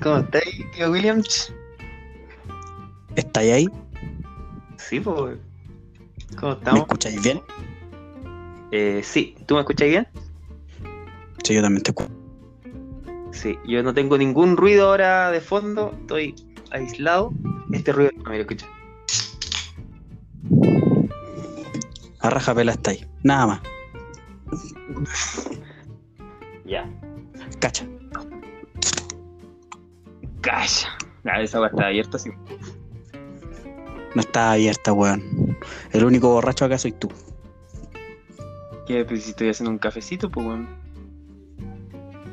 ¿Cómo estás, tío Williams? ¿Estáis ahí? Sí, pues. ¿Cómo ¿Me estamos? escucháis bien? Eh, sí, ¿tú me escuchas bien? Sí, yo también te escucho. Sí, yo no tengo ningún ruido ahora de fondo, estoy aislado. Este ruido no me lo escucha. A raja pela estáis. Nada más. Ya. Cacha. Calla. Ah, esa va está abierta, sí. No está abierta, weón. El único borracho acá soy tú. ¿Qué? Pues si estoy haciendo un cafecito, pues bueno.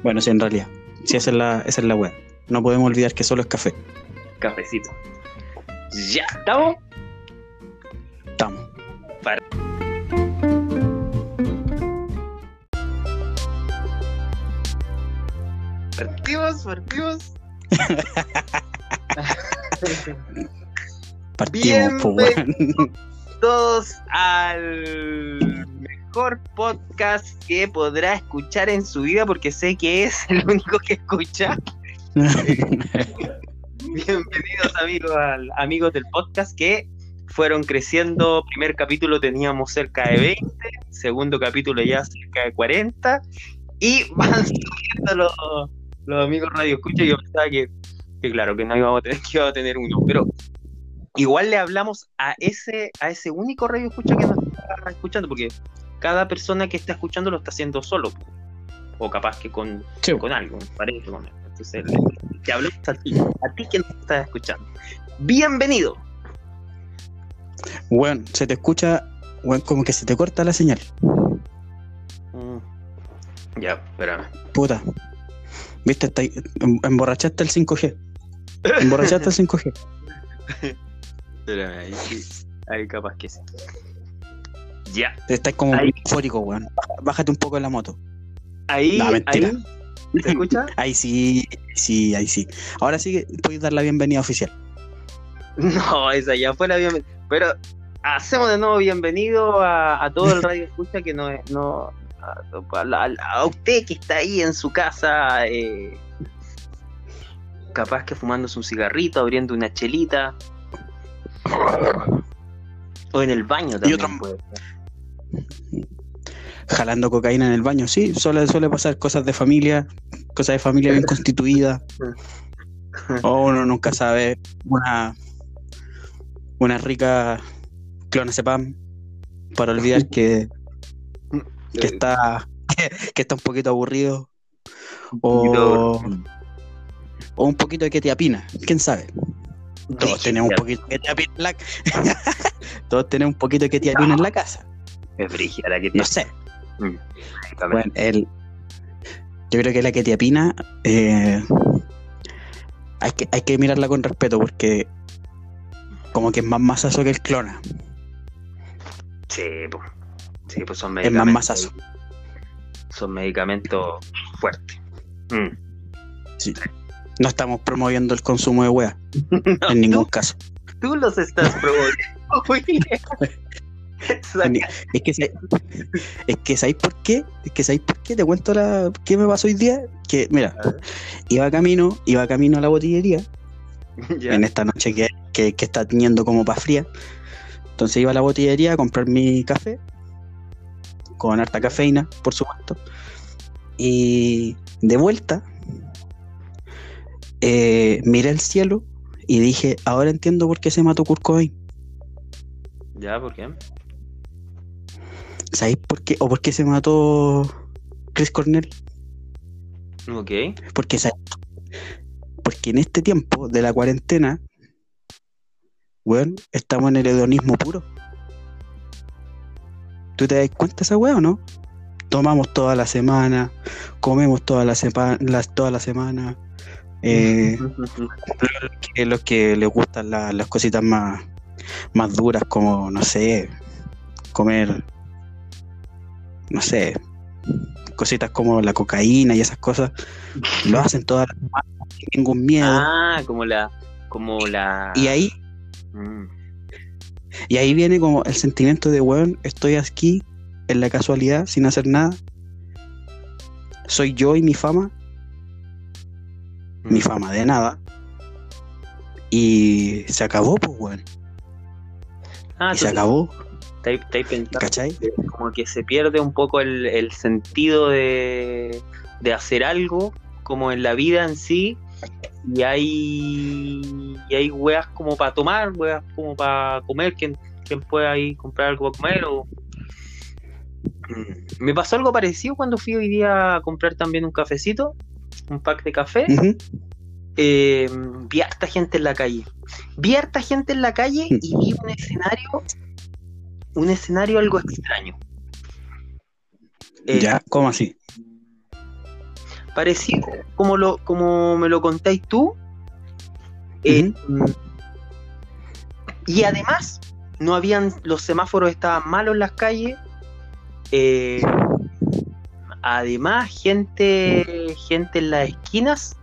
Bueno, sí, en realidad. Sí, esa es la, esa es la weá. No podemos olvidar que solo es café. Cafecito. Ya, ¿estamos? Estamos. Partimos, partimos. Partimos, po, weón. todos al mejor podcast que podrá escuchar en su vida porque sé que es el único que escucha. Bienvenidos amigos al, amigos del podcast que fueron creciendo. Primer capítulo teníamos cerca de 20, segundo capítulo ya cerca de 40 y van subiendo los, los amigos radio escucha. Yo pensaba que, que claro, que no íbamos a tener, que a tener uno, pero igual le hablamos a ese, a ese único radio escucha que nos está escuchando, porque cada persona que está escuchando lo está haciendo solo, o capaz que con, Sí, con algo, parece con algo. Entonces, le- te hablamos a ti, a ti que nos estás escuchando. Bienvenido. Weón, se te escucha, weón, como que se te corta la señal. Ya, espérame. Puta. Viste, está em- emborrachaste el 5G. Emborrachaste el 5G. Espérame, ahí sí. Ahí capaz que sí. Ya, Estás como Ahí. eufórico, weón. Bájate un poco de la moto. ahí, No, mentira. ahí. ¿Se escucha? Ahí sí, sí, ahí sí. Ahora sí que puedes dar la bienvenida oficial. No, esa ya fue la bienvenida. Pero hacemos de nuevo bienvenido a, a todo el radio escucha que no es. No, a, a usted que está ahí en su casa, eh, capaz que fumándose un cigarrito, abriendo una chelita. O en el baño también. otro- puede ser. Jalando cocaína en el baño, sí, suele, suele pasar cosas de familia, cosas de familia bien constituidas. O uno nunca sabe. Una, una rica clonazepam para olvidar que, que está que está un poquito aburrido. O, o un poquito de ketiapina, quién sabe. Todos tenemos un poquito de ketiapina en la Todos tenemos un poquito de ketiapina en la casa. Es brígida la que No sé. También. Bueno, el, yo creo que la ketiapina eh, hay, que, hay que mirarla con respeto porque como que es más masazo que el clona. Sí, pues. Sí, pues son Es más masazo. Son medicamentos fuertes. Mm. No estamos promoviendo el consumo de wea en ningún caso. Tú los estás promoviendo, Es que, es que ¿sabéis por qué? Es que ¿sabéis por qué? Te cuento la, qué me pasó hoy día. Que, mira, iba camino, iba camino a la botillería en esta noche que, que, que está teniendo como para fría. Entonces iba a la botillería a comprar mi café, con harta cafeína, por supuesto. Y de vuelta, eh, miré el cielo y dije, ahora entiendo por qué se mató Kurt Cobain. ¿Ya? ¿Por qué? ¿Sabéis por qué? ¿O por qué se mató Chris Cornell? Ok. Porque. Porque en este tiempo de la cuarentena, weón, estamos en el hedonismo puro. ¿Tú te das cuenta de esa weá o no? Tomamos toda la semana, comemos toda la, sepa- las- toda la semana. eh, los, que, los que les gustan la- las cositas más, más duras, como, no sé, comer, no sé, cositas como la cocaína y esas cosas, lo hacen todas las semanas sin ningún miedo. ah, como la. Como la. Y ahí, Mm. Y ahí viene como el sentimiento de, weón, estoy aquí en la casualidad, sin hacer nada. Soy yo y mi fama. ni fama de nada. Y se acabó, pues, weón. Ah, y se acabó, pensando ¿cachai? que como que se pierde un poco el, el sentido de, de hacer algo como en la vida en sí y hay y hay weas como para tomar weas como para comer quien, quien pueda ahí comprar algo para comer o Mm. me pasó algo parecido cuando fui hoy día a comprar también un cafecito un pack de café Ujú. eh, vi harta gente en la calle. Vi harta gente en la calle y vi un escenario, un escenario algo extraño. Eh, Ya, ¿cómo así? Parecido como lo, como me lo contáis tú. Eh, Y además, no habían, los semáforos estaban malos en las calles. Eh, además, gente, gente en las esquinas,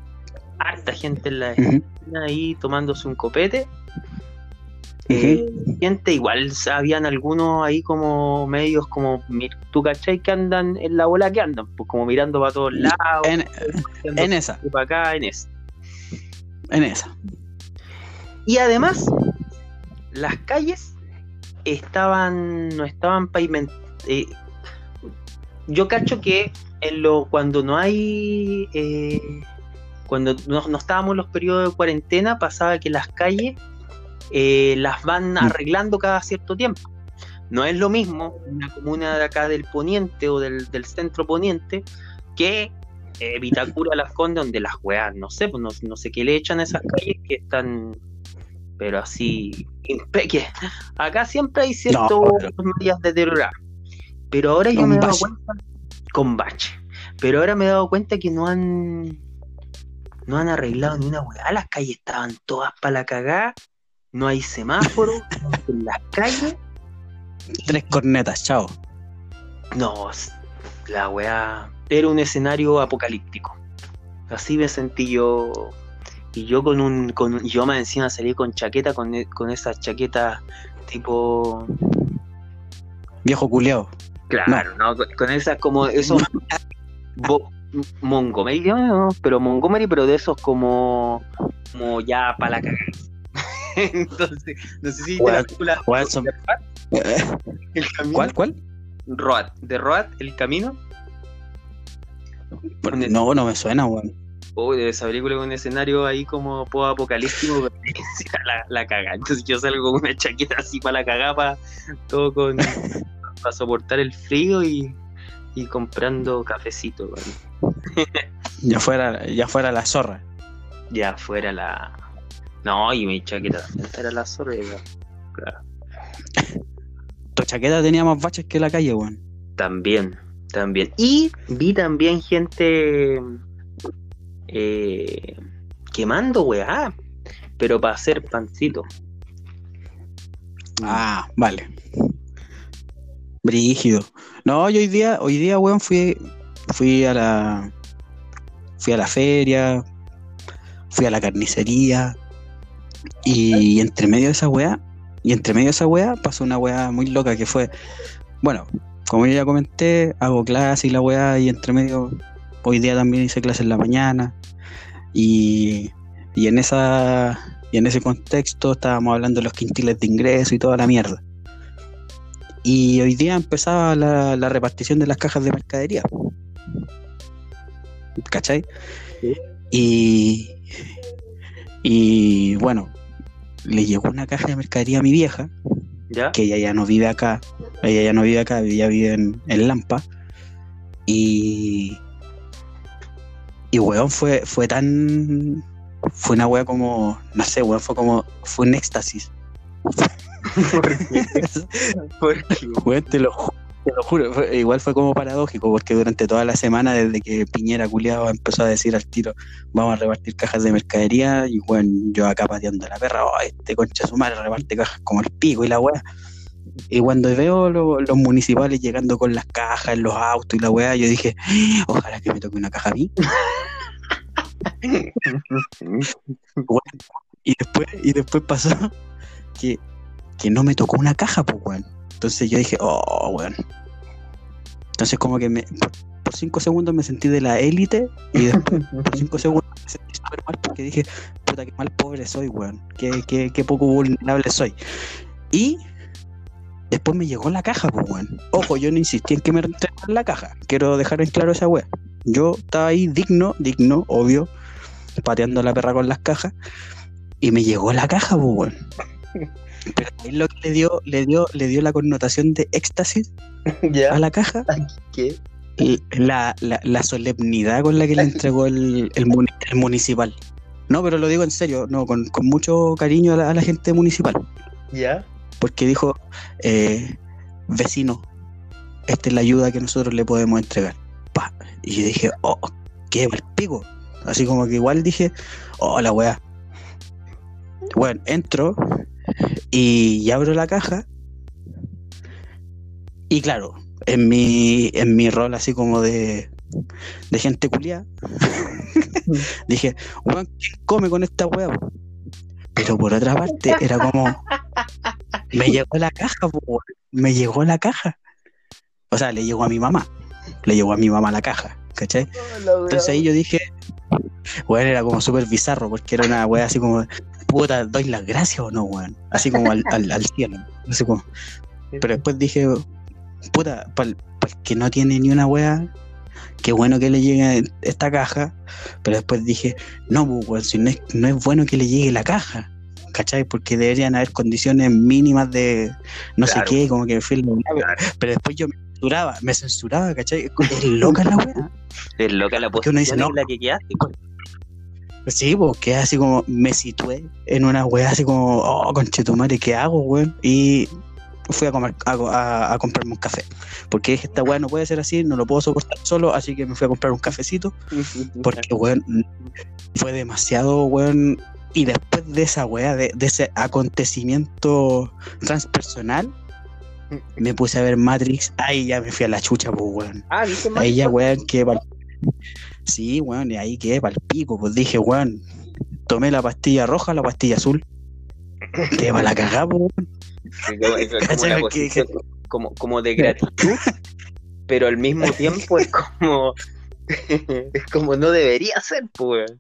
harta gente en las Ujú. ahí tomándose un copete. Eh, gente, igual habían algunos ahí como medios como, tú cachai que andan en la bola que andan, pues como mirando para todos lados, En, en esa, para acá, en eso. en esa. Y además, las calles estaban, no estaban pavimentadas. yo cacho que en lo, cuando no hay, eh, cuando no, no estábamos en los periodos de cuarentena, pasaba que las calles eh, las van arreglando cada cierto tiempo. No es lo mismo una comuna de acá del poniente o del, del centro poniente que eh, Vitacura, Las Condes, donde las weas, no sé, pues no, no sé qué le echan a esas calles que están, pero así, impe- que acá siempre hay ciertos No, medidas de deteriorar. Pero ahora yo me he dado cuenta, con bache, pero ahora me he dado cuenta que no han, no han arreglado ni una weá, las calles estaban todas para la cagada, no hay semáforos en las calles. Tres cornetas, chao. No, la weá era un escenario apocalíptico. Así me sentí yo. Y yo con un. Con, yo más encima salí con chaqueta, con, e- con esas chaquetas tipo. Viejo culeado. Claro, ¿no? Con, con esas como. Esos. bo- Montgomery, ¿no? pero Montgomery, pero de esos como. Como ya para la cagada. Entonces, no sé si la película weón, son- el camino. ¿Cuál, cuál? Road, de Road, el camino. No, no me suena, weón. Uy, de esa película un escenario ahí como poco apocalíptico, la, la caga. Entonces yo salgo con una chaqueta así para la cagada, todo con para soportar el frío y, y comprando cafecito. weón. Ya fuera, ya fuera la zorra. Ya fuera la. No, y mi chaqueta era la zorra. Claro. Tu chaqueta tenía más baches que la calle, weón. También, también. Y vi también gente eh, quemando weá, pero para hacer pancito. Ah, vale. Brígido. No, yo hoy día, hoy día, weón, fui, fui a la. Fui a la feria, fui a la carnicería. Y, entre medio de esa weá, y entre medio de esa weá, pasó una weá muy loca que fue. Bueno, como yo ya comenté, hago clase y la weá, y entre medio, hoy día también hice clase en la mañana. Y, y en esa. Y en ese contexto estábamos hablando de los quintiles de ingreso y toda la mierda. Y hoy día empezaba la, la repartición de las cajas de mercadería. ¿Cachai? Sí. Y, y bueno, le llegó una caja de mercadería a mi vieja, ¿Ya? que ella ya no vive acá, ella ya no vive acá, ella vive en, en Lampa. Y, y weón, fue, fue tan. Fue una wea como. No sé, weón, fue como. Fue un éxtasis. ¿Por qué? ¿Por qué? Weón, te lo, ju- te lo juro. fue- igual fue como paradójico, porque durante toda la semana, desde que Piñera culiado empezó a decir al tiro, vamos a repartir cajas de mercadería, y bueno, yo acá pateando a la perra, oh, este concha su madre reparte cajas como el pico y la weá. Y cuando veo lo- los municipales llegando con las cajas los autos y la weá, yo dije, "Ah, ojalá que me toque una caja a mí. Y después, y después pasó que, que no me tocó una caja, pues, weón. Entonces yo dije, oh, weón. Entonces como que me, por, por cinco segundos me sentí de la élite y después por cinco segundos sentí súper mal porque dije, puta, qué mal pobre soy, weón. Qué, qué, qué poco vulnerable soy. Y después me llegó la caja, pues, weón. Ojo, yo no insistí en que me entregaran la caja. Quiero dejar en claro esa weá. Yo estaba ahí digno, digno, obvio, pateando la perra con las cajas. Y me llegó la caja, pues, weón. Pero lo que le dio, le dio, le dio la connotación de éxtasis ¿Ya? a la caja. ¿Qué? La, la, la solemnidad con la que le entregó el, el, muni- el municipal. No, pero lo digo en serio, no, con, con mucho cariño a la, a la gente municipal. ¿Ya? Porque dijo, eh, vecino, esta es la ayuda que nosotros le podemos entregar. Pa. Y yo dije, oh, qué mal pico. Así como que igual dije, oh, la weá. Bueno, entro y abro la caja. Y claro, en mi, en mi rol así como de, de gente culiada, dije, ¿quién come con esta weá? po?". Pero por otra parte, era como, me llegó la caja, po, me llegó la caja. O sea, le llegó a mi mamá, le llegó a mi mamá la caja, ¿cachai? Entonces ahí yo dije, weón, era como súper bizarro, porque era una weá así como, puta, ¿doy las gracias o no, weón? Así como al, al, al cielo. Así como, pero después dije, puta, para el que no tiene ni una weá, qué bueno que le llegue esta caja. Pero después dije, no, pues, weón, si no es, no es bueno que le llegue la caja. ¿Cachai? Porque deberían haber condiciones mínimas de no Claro. sé qué, como que Claro. Pero después yo me censuraba, me censuraba, ¿cachai? Es loca la weá. Es loca la Porque uno dice, posición no. en la que quedaste. Sí, pues que así como me situé en una weá así como, oh, conchetumare, ¿qué hago, weón? Y fui a, comer, a, a- a comprarme un café. Porque dije, esta weá no puede ser así, no lo puedo soportar solo, así que me fui a comprar un cafecito. Porque, weón, fue demasiado, weón. Y después de esa weá, de, de ese acontecimiento transpersonal, me puse a ver Matrix. Ahí ya me fui a la chucha, pues, weón. Ah. Ahí ya, weón, pa'l... Sí, weón, y ahí quedé pa'l pico. Pues dije, weón, tomé la pastilla roja, la pastilla azul. Quedé pa' la cagada, pues, weón. Como- como como, como de gratitud, pero al mismo tiempo es como es como no debería ser, pues.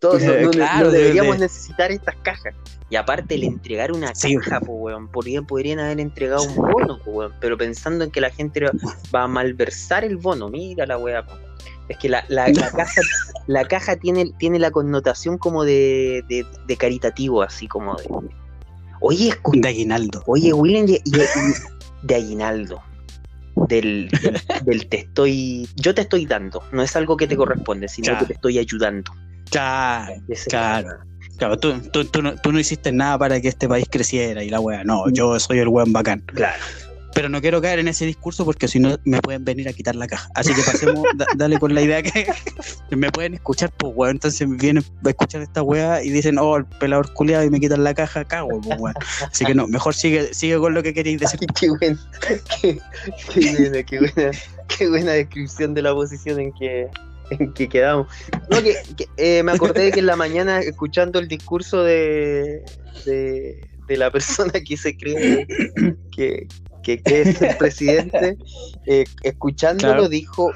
Todos no, no- claro, de- deberíamos de- necesitar estas cajas. Y aparte el entregar una Sí. caja, pues, weón, podrían, podrían haber entregado un bono, pues, weón, pero pensando en que la gente va a malversar el bono, mira la weá, po. Es que la, la, la caja, la caja tiene, tiene la connotación como de, de, de caritativo, así como de. Oye, escucha. De aguinaldo. Oye, William, y- de aguinaldo. Del, del, del te estoy. Yo te estoy dando. No es algo que te corresponde, sino que te estoy ayudando. Claro, Ese- claro. Claro, tú, tú, tú, no, tú no hiciste nada para que este país creciera y la weá. No, yo soy el weón bacán. Claro. Pero no quiero caer en ese discurso porque si no me pueden venir a quitar la caja. Así que pasemos, da- dale con la idea que me pueden escuchar, pues weón. Entonces vienen a escuchar esta weá y dicen, oh, el pelador culiado y me quitan la caja, cago, pues weón. Así que no, mejor sigue, sigue con lo que queréis decir. Ay, qué, buen- qué, qué buena, qué buena, qué buena descripción de la posición en que, en que quedamos. No, que, que, eh, me acordé de que en la mañana, escuchando el discurso de, de, de la persona que se cree que, que, que es el presidente, eh, escuchándolo Claro. dijo,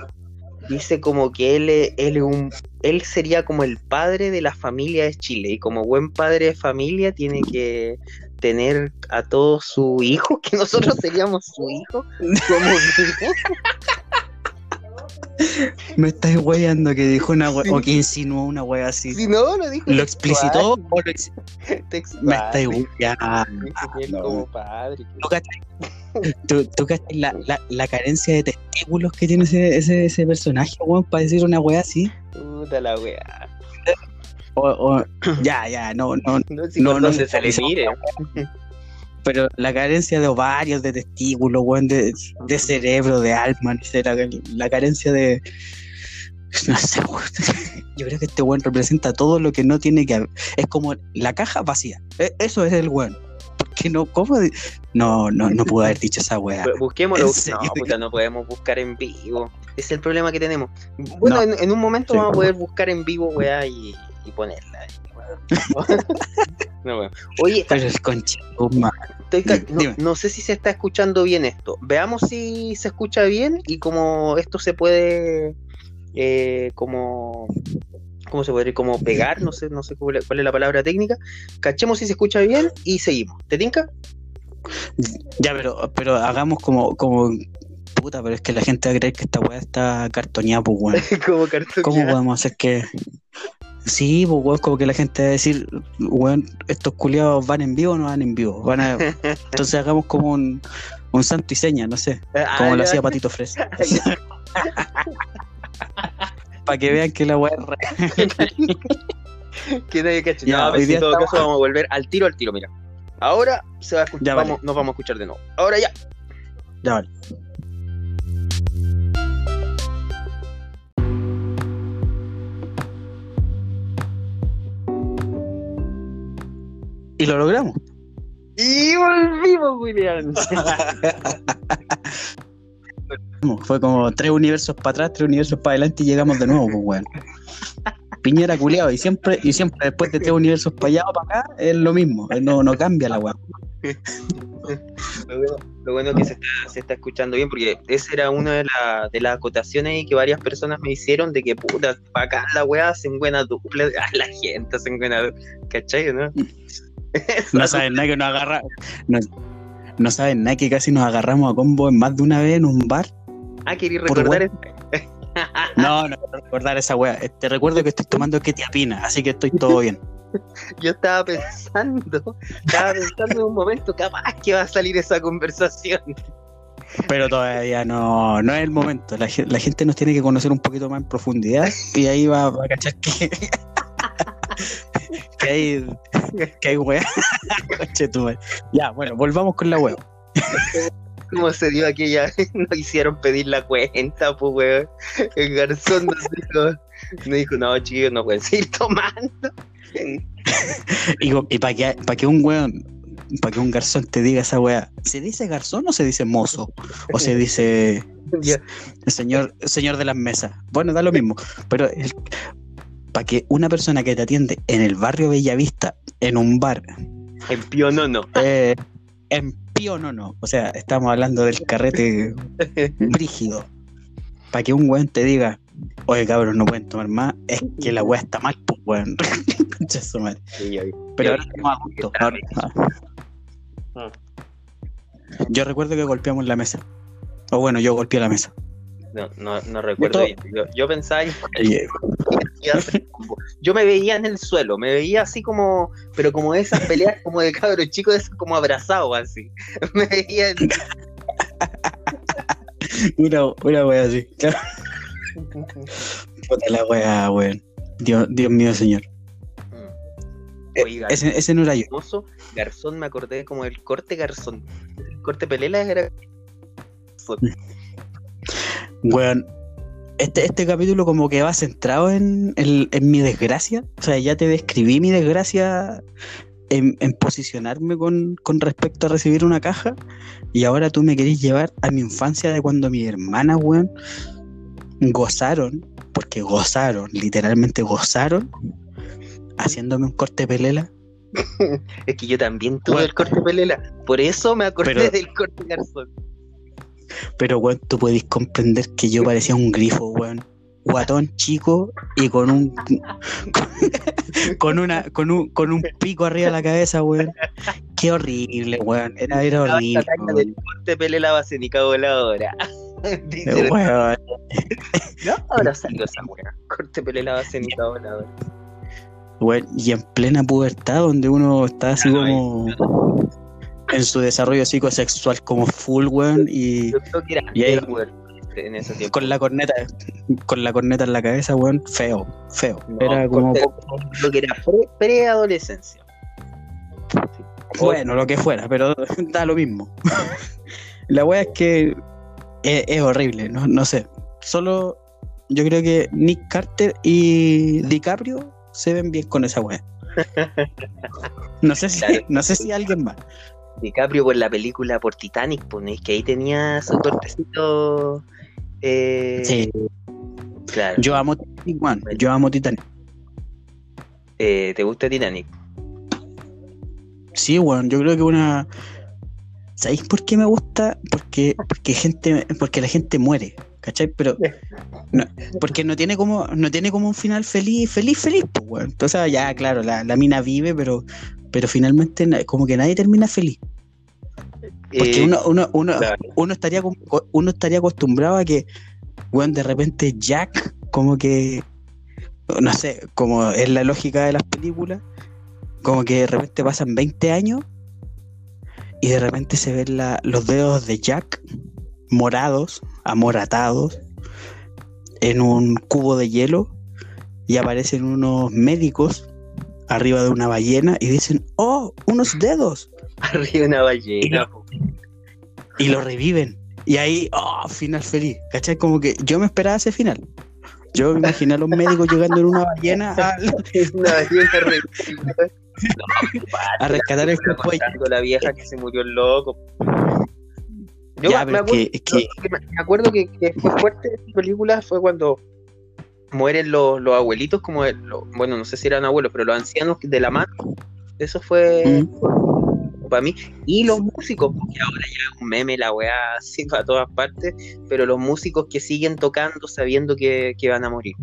dice como que él, es- él, es un, él sería como el padre de la familia de Chile y como buen padre de familia tiene que tener a todos sus hijos, que nosotros seríamos su hijo, como Me estáis weyando que dijo una wea, o que insinuó una wea así. si no, lo dijo ¿Lo explicitó o lo ex- Me estáis weyando. no. como padre, ¿Tú? ¿Tú, la, la, la carencia de testículos que tiene ese, ese, ese personaje, weón, para decir una wea así? puta la weá. O, o- ya, ya, no, no, No No, se le mire. pero la carencia de ovarios, de testículos, weón, de, de cerebro, de alma, la, la carencia de. No sé. Yo creo que este weón representa todo lo que no tiene que haber. Es como la caja vacía. E- Eso es el weón. ¿Por qué no? ¿Cómo? No, no, no pude haber dicho esa weá. Bu- Busquémoslo. ¿En No, puta, no podemos buscar en vivo. Es el problema que tenemos. Bueno, No. en, en un momento Sí. vamos a poder buscar en vivo, weá, y, y ponerla. No. Oye, Pero el concha, estoy no sé si se está escuchando bien esto. Veamos si se escucha bien y como esto se puede eh, como ¿cómo se podría? Como pegar, no sé, no sé cuál es, cuál es la palabra técnica. Cachemos si se escucha bien y seguimos. ¿Te tinca? Ya, pero, pero hagamos como, como puta, pero es que la gente va a creer que esta weá está cartoneada, pues weón. como cartón. ¿Cómo podemos hacer que.? Sí, pues weón, como que la gente va a decir, weón, estos culiados van en vivo o no van en vivo. Van a... Entonces hagamos como un, un santo y seña, no sé. Como Ah, lo ya. hacía Patito Fresa. Para que vean que la weá es. Que nadie cache. Ya, No, en todo caso vamos a volver al tiro, al tiro, mira. Ahora se va a escuchar, Ya, vale. vamos- nos vamos a escuchar de nuevo. Ahora ya. Ya vale. Y lo logramos. Y volvimos, William. Fue como tres universos para atrás, tres universos para adelante y llegamos de nuevo, pues weón. Piñera culiado, y siempre, y siempre después de tres universos para allá o para acá, es lo mismo, no, no cambia la weá. Lo bueno, lo bueno es que se está, se está escuchando bien, porque esa era una de, la- de las acotaciones que varias personas me hicieron de que puta, para acá la weá hacen buena dupla, la gente hacen buena dupla, ¿cachai? ¿no? No saben nada que nos agarra. No, no saben nada que casi nos agarramos a combo en más de una vez en un bar. Ah, quería recordar eso. No, no quiero recordar esa weá. Te recuerdo que estoy tomando ketiapina, así que estoy todo bien. Yo estaba pensando, estaba pensando en un momento, capaz que va a salir esa conversación. Pero todavía no, no es el momento. La, ge- la gente nos tiene que conocer un poquito más en profundidad y ahí va, va a cachar que. que hay. que hay madre. ya, bueno, volvamos con la weá. ¿Cómo se dio aquella? Nos hicieron pedir la cuenta, pues, weón. El garzón nos dijo, nos dijo, no, chicos, no pueden seguir tomando. Y, para que, pa' que un weón, para que un garzón te diga esa weá, ¿se dice garzón o se dice mozo? O se dice señor, señor de las mesas. Bueno, da lo mismo. Pero para que una persona que te atiende en el barrio Bellavista, en un bar, En Pío no, no. eh, en Pío no, no. O sea, estamos hablando del carrete brígido. Para que un weón te diga, oye cabrón, no pueden tomar más, es que la weá está mal, pues weón. Concha su madre. Pero ahora estamos a gusto. ahora-. Yo recuerdo que golpeamos la mesa. O bueno, yo golpeé la mesa. No, no, no recuerdo bien. Yo, yo pensaba que. Yo me veía en el suelo, me veía así como, pero como esas peleas como de cabros chicos, como abrazados así. Me veía en- Una, una wea así. Puta la wea, weón. Dios, Dios mío, señor. Oiga, Ese, ese no era yo. Garzón, me acordé como el corte Garzón. El corte Pelela era. Weón. Este, este capítulo como que va centrado en, en- en mi desgracia. O sea, ya te describí mi desgracia en, en posicionarme con, con respecto a recibir una caja. Y ahora tú me querés llevar a mi infancia de cuando mis hermanas, weón, gozaron, porque gozaron, literalmente gozaron, haciéndome un corte pelela. Es que yo también tuve Bueno. el corte Pelela. Por eso me acordé Pero- del corte Garzón. Pero, weón, tú podés comprender que yo parecía un grifo, weón. Guatón chico y con un con una con un con un pico arriba de la cabeza, weón. Qué horrible, weón. Era, era La horrible. corte Pelela va a ser ni cago voladora. Dice, weón. Weón. ¿no? Ahora salió esa wea. Corte Pelela va a ser ni cago voladora. Weón, Y en plena pubertad, donde uno está así como en su desarrollo psicosexual como full, weón, y Yo creo que era Y ahí- en ese tiempo. con la corneta, con la corneta en la cabeza, weón, feo, feo. No, Era como Lo que era pre- preadolescencia. Bueno, lo que fuera, pero da lo mismo. La wea es que es, es horrible, no, no sé. Solo yo creo que Nick Carter y DiCaprio se ven bien con esa wea. No sé si, Claro. no sé si alguien más. DiCaprio por la película por Titanic, ponéis que ahí tenía su cortecito. Eh, Sí, Claro. yo amo Titanic, man. Yo amo Titanic. Eh, ¿Te gusta Titanic? Sí, weón, yo creo que una. ¿Sabéis por qué me gusta? Porque, porque gente, porque la gente muere. ¿Cachai? Pero no, porque no tiene como no tiene como un final feliz, feliz, feliz, pues. Entonces, ya, claro, la, la mina vive, pero pero finalmente na- como que nadie termina feliz. Porque Eh, uno, uno, uno, claro. uno estaría uno estaría acostumbrado a que, weón, de repente Jack, como que, no sé, como es la lógica de las películas, como que de repente pasan 20 años y de repente se ven la- los dedos de Jack morados, amoratados, en un cubo de hielo y aparecen unos médicos arriba de una ballena y dicen, oh, unos dedos. Arriba una ballena. y lo reviven. Y ahí, oh, final feliz. ¿Cachai? Como que yo me esperaba ese final. Yo me imaginé a los médicos llegando en una ballena a, Una ballena revivida. No, a rescatar el de- contando la vieja que se murió el loco. Yo Ya, me, acuerdo, que- es que- me- acuerdo que, que fue fuerte esta película fue cuando mueren los, los abuelitos, como el- lo- bueno, no sé si eran abuelos, pero los ancianos de la mano. Eso fue para mí. Y los músicos, porque ahora ya es un meme la weá así para todas partes, pero los músicos que siguen tocando sabiendo que, que van a morir.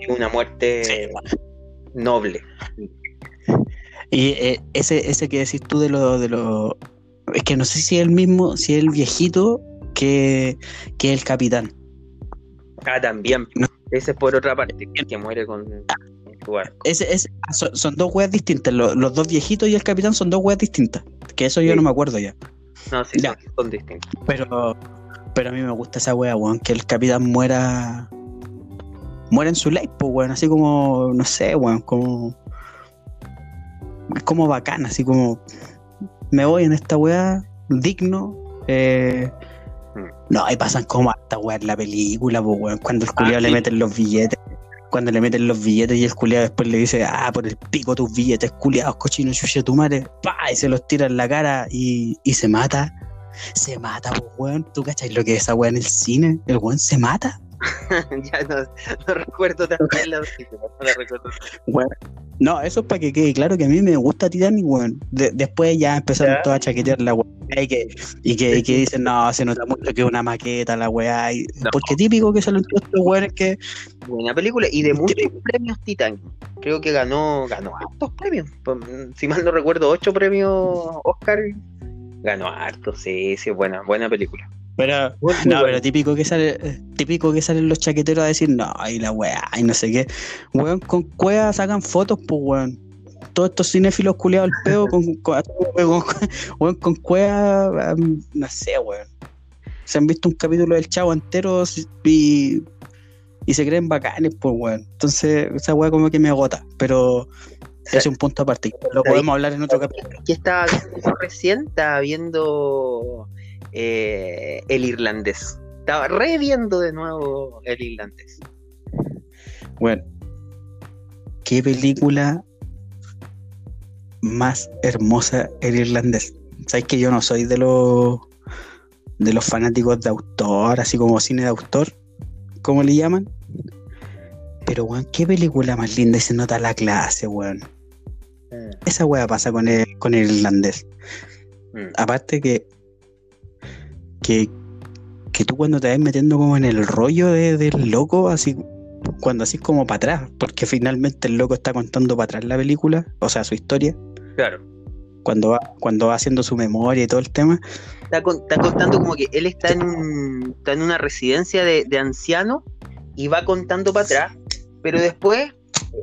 Es una muerte noble. Y eh, ese, ese que decís tú de lo, de lo. Es que no sé si es el mismo, si es el viejito que, que el capitán. Ah, también. No. Ese es por otra parte, que muere con su arco. Ese, ese- ah, son, son dos weas distintas. Lo- Los, dos viejitos y el capitán son dos weas distintas. Que eso yo no me acuerdo ya. No, sí, Ya. son, son distintos. Pero, pero a mí me gusta esa wea, weón. Que el capitán muera. Muera en su ley, pues, weón. Así como, no sé, weón. Como. Es como bacán, así como. Me voy en esta wea, digno. Eh, Mm. no, ahí pasan como hasta weá en la película, pues, weón. Cuando el culiado le sí. meten los billetes. Cuando le meten los billetes y el culiado después le dice, ah, por el pico tus billetes, culiados, cochinos, chuche tu madre, pa, y se los tira en la cara y, y se mata. Se mata, pues, weón. ¿Tú cachai lo que es esa weá en el cine? El weón se mata. ya no, no recuerdo también la película, no la recuerdo. No, eso es para que quede claro que a mí me gusta Titanic, weón. De- después ya empezaron Ya. todos a chaquetear la weá y que, y que, y que dicen, no, se nota mucho que es una maqueta la weá. y- No. Porque típico que salen todos estos weones que. Buena película y de muchos premios Titanic. Creo que ganó, ganó hartos premios. Pues, Si mal no recuerdo, ocho premios Oscar. Ganó hartos, sí, sí, buena, buena película. Pero, no, pero típico que sale, típico que salen los chaqueteros a decir, no, y la weá, y no sé qué. Weón, con cueva sacan fotos, pues weón. Todos estos cinéfilos culiados al pedo con, con, con, weón, con cueva, um, no sé, weón. Se han visto un capítulo del chavo entero y, y se creen bacanes, pues weón. Entonces, esa weá como que me agota, pero es un punto aparte. Lo podemos hablar en otro capítulo. que estaba viendo recién, estaba viendo eh, el irlandés. Estaba reviendo de nuevo el irlandés. Bueno, qué película más hermosa el irlandés. Sabes que yo no soy de los de los fanáticos de autor, así como cine de autor, como le llaman. Pero weón, qué película más linda y se nota la clase, weón. Esa weá pasa con el, con el irlandés. Mm. Aparte que, que, que tú cuando te vas metiendo como en el rollo de- del loco, así, cuando así como para atrás, porque finalmente el loco está contando para atrás la película, o sea, su historia, Claro. cuando va, cuando va haciendo su memoria y todo el tema, Está, con- está contando como que él está en, un, está en una residencia de, de ancianos y va contando para atrás, pero después,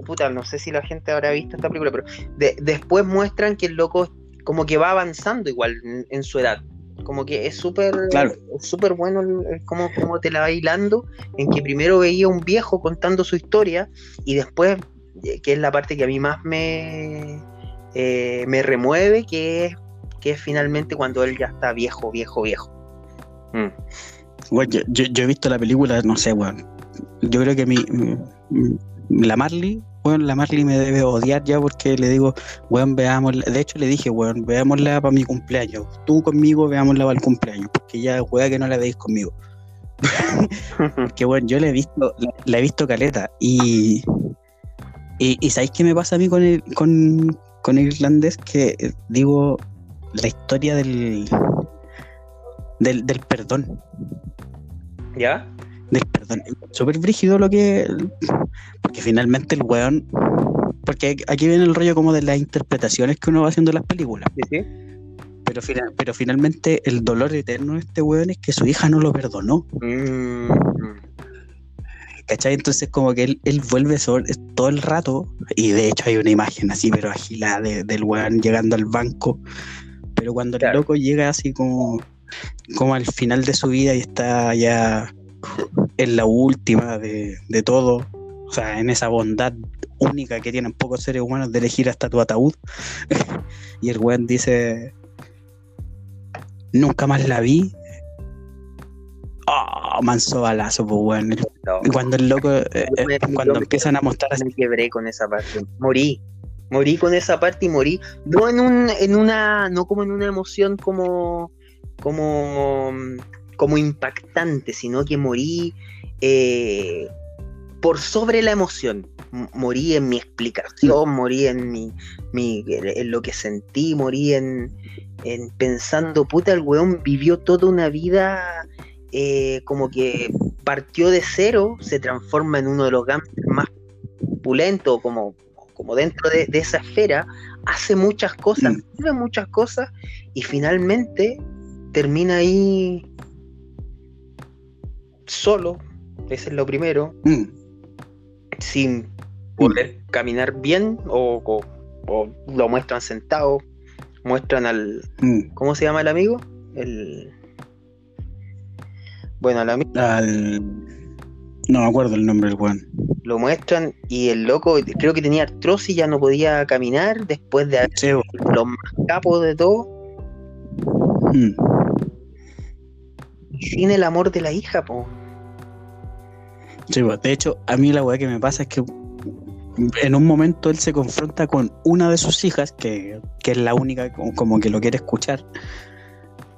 puta, no sé si la gente habrá visto esta película, pero de- después muestran que el loco como que va avanzando igual en, en su edad. Como que es súper Claro. súper bueno cómo, cómo te la va hilando, en que primero veía un viejo contando su historia y después, eh, que es la parte que a mí más me, eh, me remueve, que es, que es finalmente cuando él ya está viejo, viejo, viejo. Mm. weón, yo, yo- yo he visto la película, no sé, weón. Yo creo que mi- la Marley, weón, la Marley me debe odiar ya porque le digo, weón, veámosla. De hecho, le dije, weón, veámosla para mi cumpleaños. Tú conmigo, veámosla para el cumpleaños. Porque ya, weón, que no la veis conmigo. Porque, bueno, yo la he visto, la, la he visto caleta. Y, y, y ¿sabéis qué me pasa a mí con el, con, con el irlandés? Que eh, digo, la historia del, del, del perdón. ¿Ya? Perdón. Súper brígido lo que. Porque finalmente el weón. Porque aquí viene el rollo como de las interpretaciones que uno va haciendo en las películas. Sí, sí. Pero, final- pero finalmente el dolor eterno de este weón es que su hija no lo perdonó. Mm, ¿Cachai? Entonces como que él, él vuelve sobre, todo el rato, y de hecho hay una imagen así, pero agilada de- del weón llegando al banco, pero cuando el loco llega así como, como al final de su vida y está ya en la última de, de todo, o sea, en esa bondad única que tienen pocos seres humanos de elegir hasta tu ataúd, y el weón dice, nunca más la vi. Oh, manso balazo, pues weón. No. y cuando el loco, eh, eh, me- cuando me- empiezan a mostrar así, me quebré con esa parte. Morí. Morí con esa parte y morí. No en un, en una, no como en una emoción como, como, como impactante, sino que morí eh, por sobre la emoción. Morí en mi explicación, morí en mi, mi- en lo que sentí, morí en, en pensando, puta, el weón vivió toda una vida eh, como que partió de cero, se transforma en uno de los gangsters más pulentos, como, como dentro de, de esa esfera, hace muchas cosas, Mm. vive muchas cosas, y finalmente termina ahí solo, ese es lo primero, mm, sin poder caminar bien, o, o- o lo muestran sentado, muestran al, mm, ¿cómo se llama el amigo? El... Bueno, al amigo al- no me acuerdo el nombre del weón. lo muestran y el loco creo que tenía artrosis, ya no podía caminar después de haber Sí, los más capos de todo, Mm, sin el amor de la hija, po. Sí, bo. de hecho, a mí la weá que me pasa es que en un momento él se confronta con una de sus hijas, que, que es la única como que lo quiere escuchar,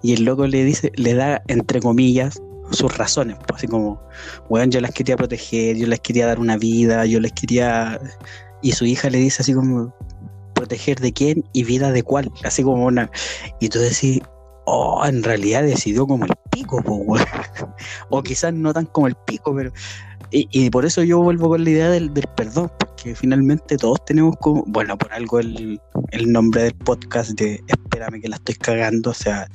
y el loco le dice, le da entre comillas sus razones, pues, así como, weón, yo las quería proteger, yo les quería dar una vida, yo les quería... Y su hija le dice así como, proteger de quién y vida de cuál, así como una... Y tú decís, oh, en realidad decidió como el pico, pues, weón. o quizás no tan como el pico, pero... Y, y por eso yo vuelvo con la idea del, del perdón, porque finalmente todos tenemos como, bueno, por algo el, el nombre del podcast de Espérame que la estoy cagando, o sea,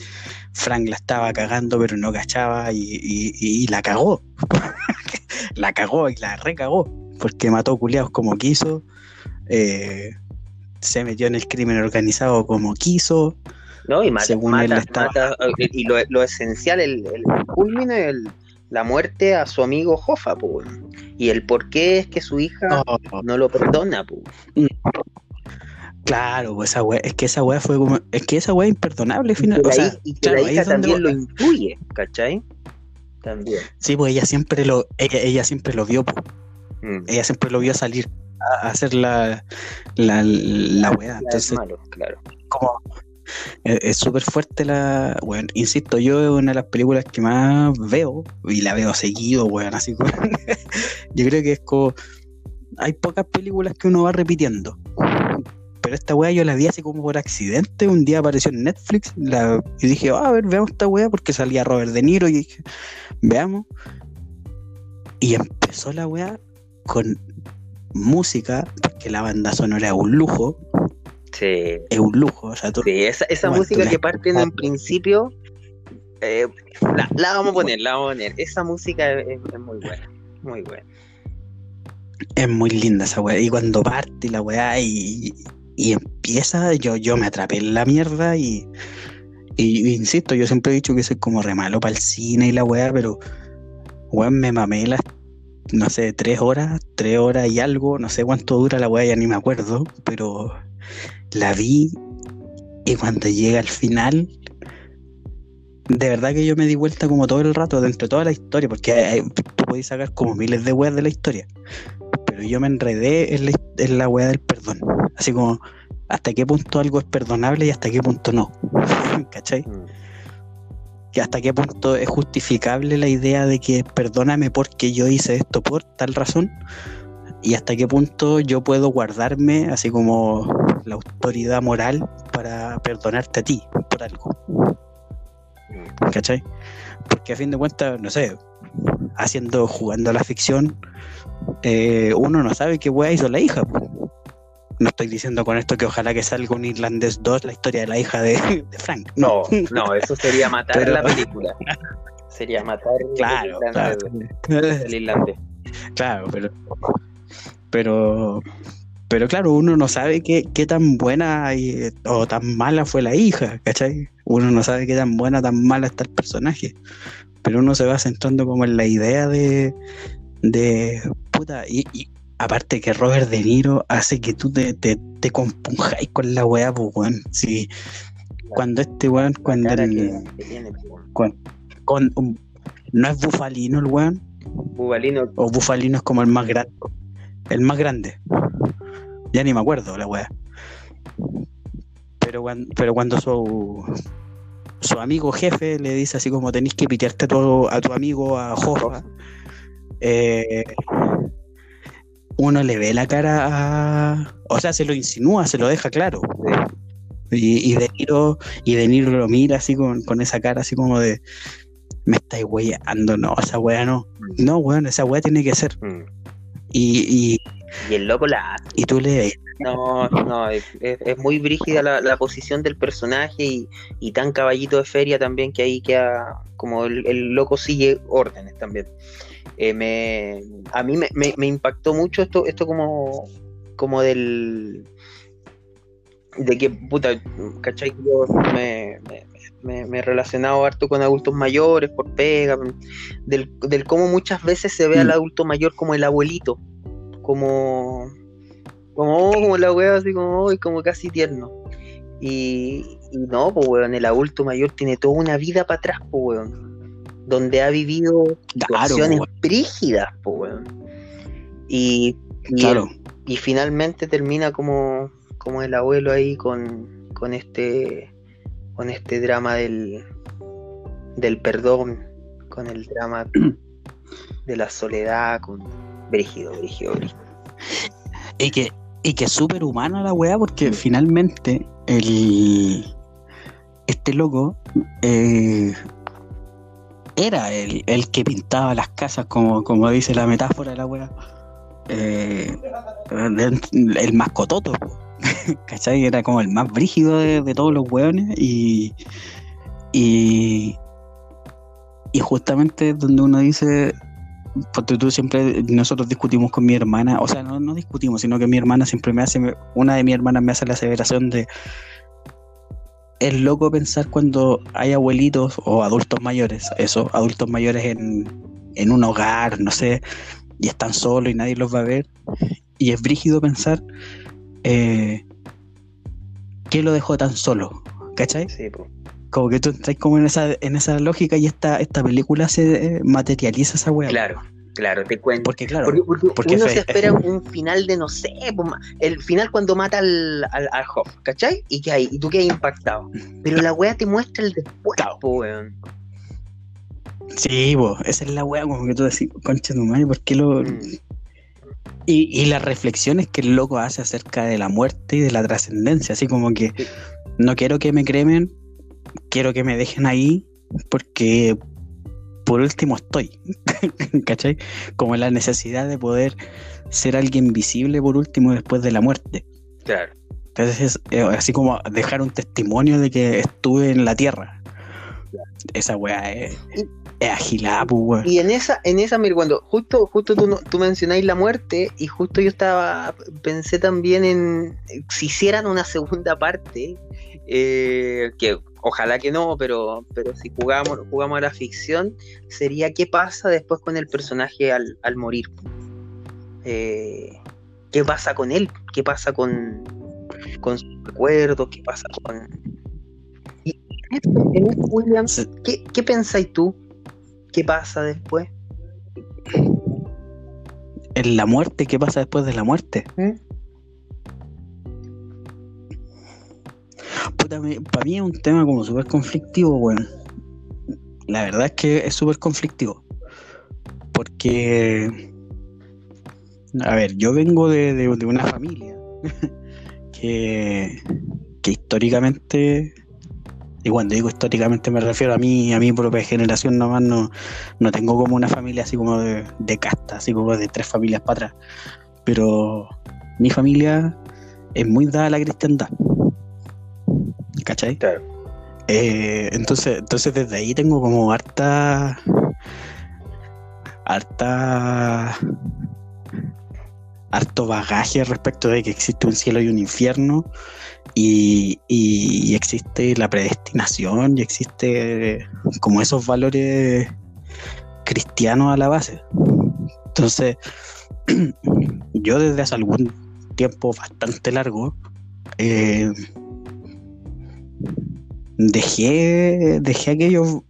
Frank la estaba cagando pero no cachaba y, y- y la cagó, la cagó y la recagó, porque mató culiados como quiso, eh, se metió en el crimen organizado como quiso, ¿no? Y mata, Según él mata- estaba- mata- y lo, lo esencial, el, el culmino es el- la muerte a su amigo Jofa, weón. Y el por qué es que su hija Oh, no lo perdona, po. claro, pues esa wea, es que esa wea fue como, es que esa wea es imperdonable, Y final, que o sea, y que claro, la hija también lo voy. intuye, ¿cachai? También. Sí, pues ella siempre lo, ella, ella siempre lo vio, pues. Mm. ella siempre lo vio salir a hacer la, la, la. La del Entonces, malo, claro. como es súper fuerte la. Bueno, insisto, yo es una de las películas que más veo y la veo seguido, weón. Así como. yo creo que es como. Hay pocas películas que uno va repitiendo. Pero esta weá yo la vi así como por accidente. Un día apareció en Netflix la, y dije, "Ah, a ver, veamos esta weá porque salía Robert De Niro y dije, veamos. Y empezó la weá con música, porque la banda sonora es un lujo, Sí. es un lujo. O sea, tú, Sí, esa, música que parte en principio, eh, la, la vamos a poner, la vamos a poner. Esa música es, es muy buena, muy buena. es muy linda esa weá. Y cuando parte la weá y, y empieza, yo, yo me atrapé en la mierda y, y, insisto, yo siempre he dicho que soy como re malo para el cine y la weá, pero weón me mamé las, no sé, tres horas, tres horas y algo, no sé cuánto dura la weá, ya ni me acuerdo, pero la vi y cuando llega al final, de verdad que yo me di vuelta como todo el rato dentro de toda la historia, porque hay- tú podés sacar como miles de weas de la historia, pero yo me enredé en la, en la wea del perdón, así como hasta qué punto algo es perdonable y hasta qué punto no, ¿cachai? Mm. que hasta qué punto es justificable la idea de que perdóname porque yo hice esto por tal razón y hasta qué punto yo puedo guardarme así como la autoridad moral para perdonarte a ti por algo, Mm. ¿cachai? Porque a fin de cuentas, no sé, haciendo, jugando a la ficción, eh, uno no sabe qué weá hizo la hija. No estoy diciendo con esto que ojalá que salga un Irlandés 2, la historia de la hija de, Frank. No, no, eso sería matar la película. Sería matar claro, el, irlandés, claro. el irlandés. Claro, pero. Pero. Pero claro, uno no sabe qué, qué tan buena y- o tan mala fue la hija, ¿cachai? Uno no sabe qué tan buena o tan mala está el personaje. Pero uno se va centrando como en la idea de. de. puta. Y, y aparte que Robert De Niro hace que tú te, te, te compunjáis con la weá, pues weón. Sí. Cuando este weón, cuando el- tiene, con, un- no es bufalino el weón, Bubalino, o Bufalino es como el más grande. El más grande. Ya ni me acuerdo la weá. Pero cuando, pero cuando su, su amigo jefe le dice así como tenéis que pitearte a tu, a tu amigo a Jofa, eh, uno le ve la cara a. O sea, se lo insinúa, se lo deja claro. Y, y De Niro, y De Niro lo mira así con, con esa cara así como de me estáis weyando, no, esa weá no. No, weón, esa weá tiene que ser. Mm. Y, y, Y el loco la y tú le No, no, es, es- es muy brígida la, la posición del personaje y, y tan caballito de feria también que ahí queda como el, el loco sigue órdenes también. Eh, me, a mí me, me- me impactó mucho esto, esto como, como del de que puta, ¿cachai? Yo me, me, me- relacionado harto con adultos mayores por pega, del, del cómo muchas veces se ve al Mm. adulto mayor como el abuelito, como como, oh, como la wea así como, oh, y como casi tierno. Y, y no, pues weón, el adulto mayor tiene toda una vida para atrás, pues weón. Donde ha vivido Claro, situaciones weón. brígidas, pues weón. Y, y, Claro, y finalmente termina como, como el abuelo ahí con, con este con este drama del, del perdón, con el drama de la soledad, con brígido, brígido, brígido. y que, y que es súper humana la weá, porque finalmente el este loco eh, era el, el que pintaba las casas, como, como dice la metáfora de la weá. Eh, el, mascototo, po. ¿cachai? Era como el más brígido de, de todos los weones y, y, y justamente donde uno dice, porque tú siempre, nosotros discutimos con mi hermana, o sea, no, no discutimos, sino que mi hermana siempre me hace, una de mis hermanas me hace la aseveración de, es loco pensar cuando hay abuelitos o adultos mayores, eso, adultos mayores en, en un hogar, no sé, y están solos y nadie los va a ver, y es brígido pensar eh, que lo dejó tan solo, ¿cachai? Sí, po. Como que tú entras como en esa, en esa lógica y esta, esta película se eh, materializa esa weá. Claro, claro, te cuento. Porque claro, Porque, porque porque uno fe- se espera un final de no sé, el final cuando mata al, al, al Hoff, ¿cachai? Y que hay, y tú quedas impactado. Pero la wea te muestra el después, Claro. po, weón. Sí, po, esa es la weá, como que tú decís, concha de madre, ¿por qué lo...? Mm. Y, y las reflexiones que el loco hace acerca de la muerte y de la trascendencia, así como que no quiero que me cremen, quiero que me dejen ahí, porque por último estoy, ¿cachai? Como la necesidad de poder ser alguien visible por último después de la muerte. Claro. Entonces, eh, así como dejar un testimonio de que estuve en la tierra. Esa weá es, es agilada, pues, weón. Y en esa, en esa, mira, cuando justo, justo tú, tú mencionáis la muerte, y justo yo estaba, pensé también en si hicieran una segunda parte, eh, que ojalá que no, pero, pero si jugamos, jugamos a la ficción, sería qué pasa después con el personaje al, al morir. Eh, ¿Qué pasa con él? ¿Qué pasa con, con sus recuerdos? ¿Qué pasa con... Y en esto, en esto, William, Se- ¿qué, qué pensáis tú? ¿Qué pasa después? En la muerte, ¿qué pasa después de la muerte? ¿Mm? Puta, para mí es un tema como súper conflictivo, weón. La verdad es que es súper conflictivo. Porque, a ver, yo vengo de, de- de una familia que, que históricamente y cuando digo históricamente me refiero a mí, a mi propia generación nomás, no, no tengo como una familia así como de, de casta, así como de tres familias para atrás. Pero mi familia es muy dada a la cristiandad. ¿Cachai? Claro. Eh, entonces, entonces desde ahí tengo como harta. harta. Harto bagaje respecto de que existe un cielo y un infierno. Y, y- existe la predestinación y existe como esos valores cristianos a la base. Entonces, yo desde hace algún tiempo bastante largo eh, dejé, dejé aquello,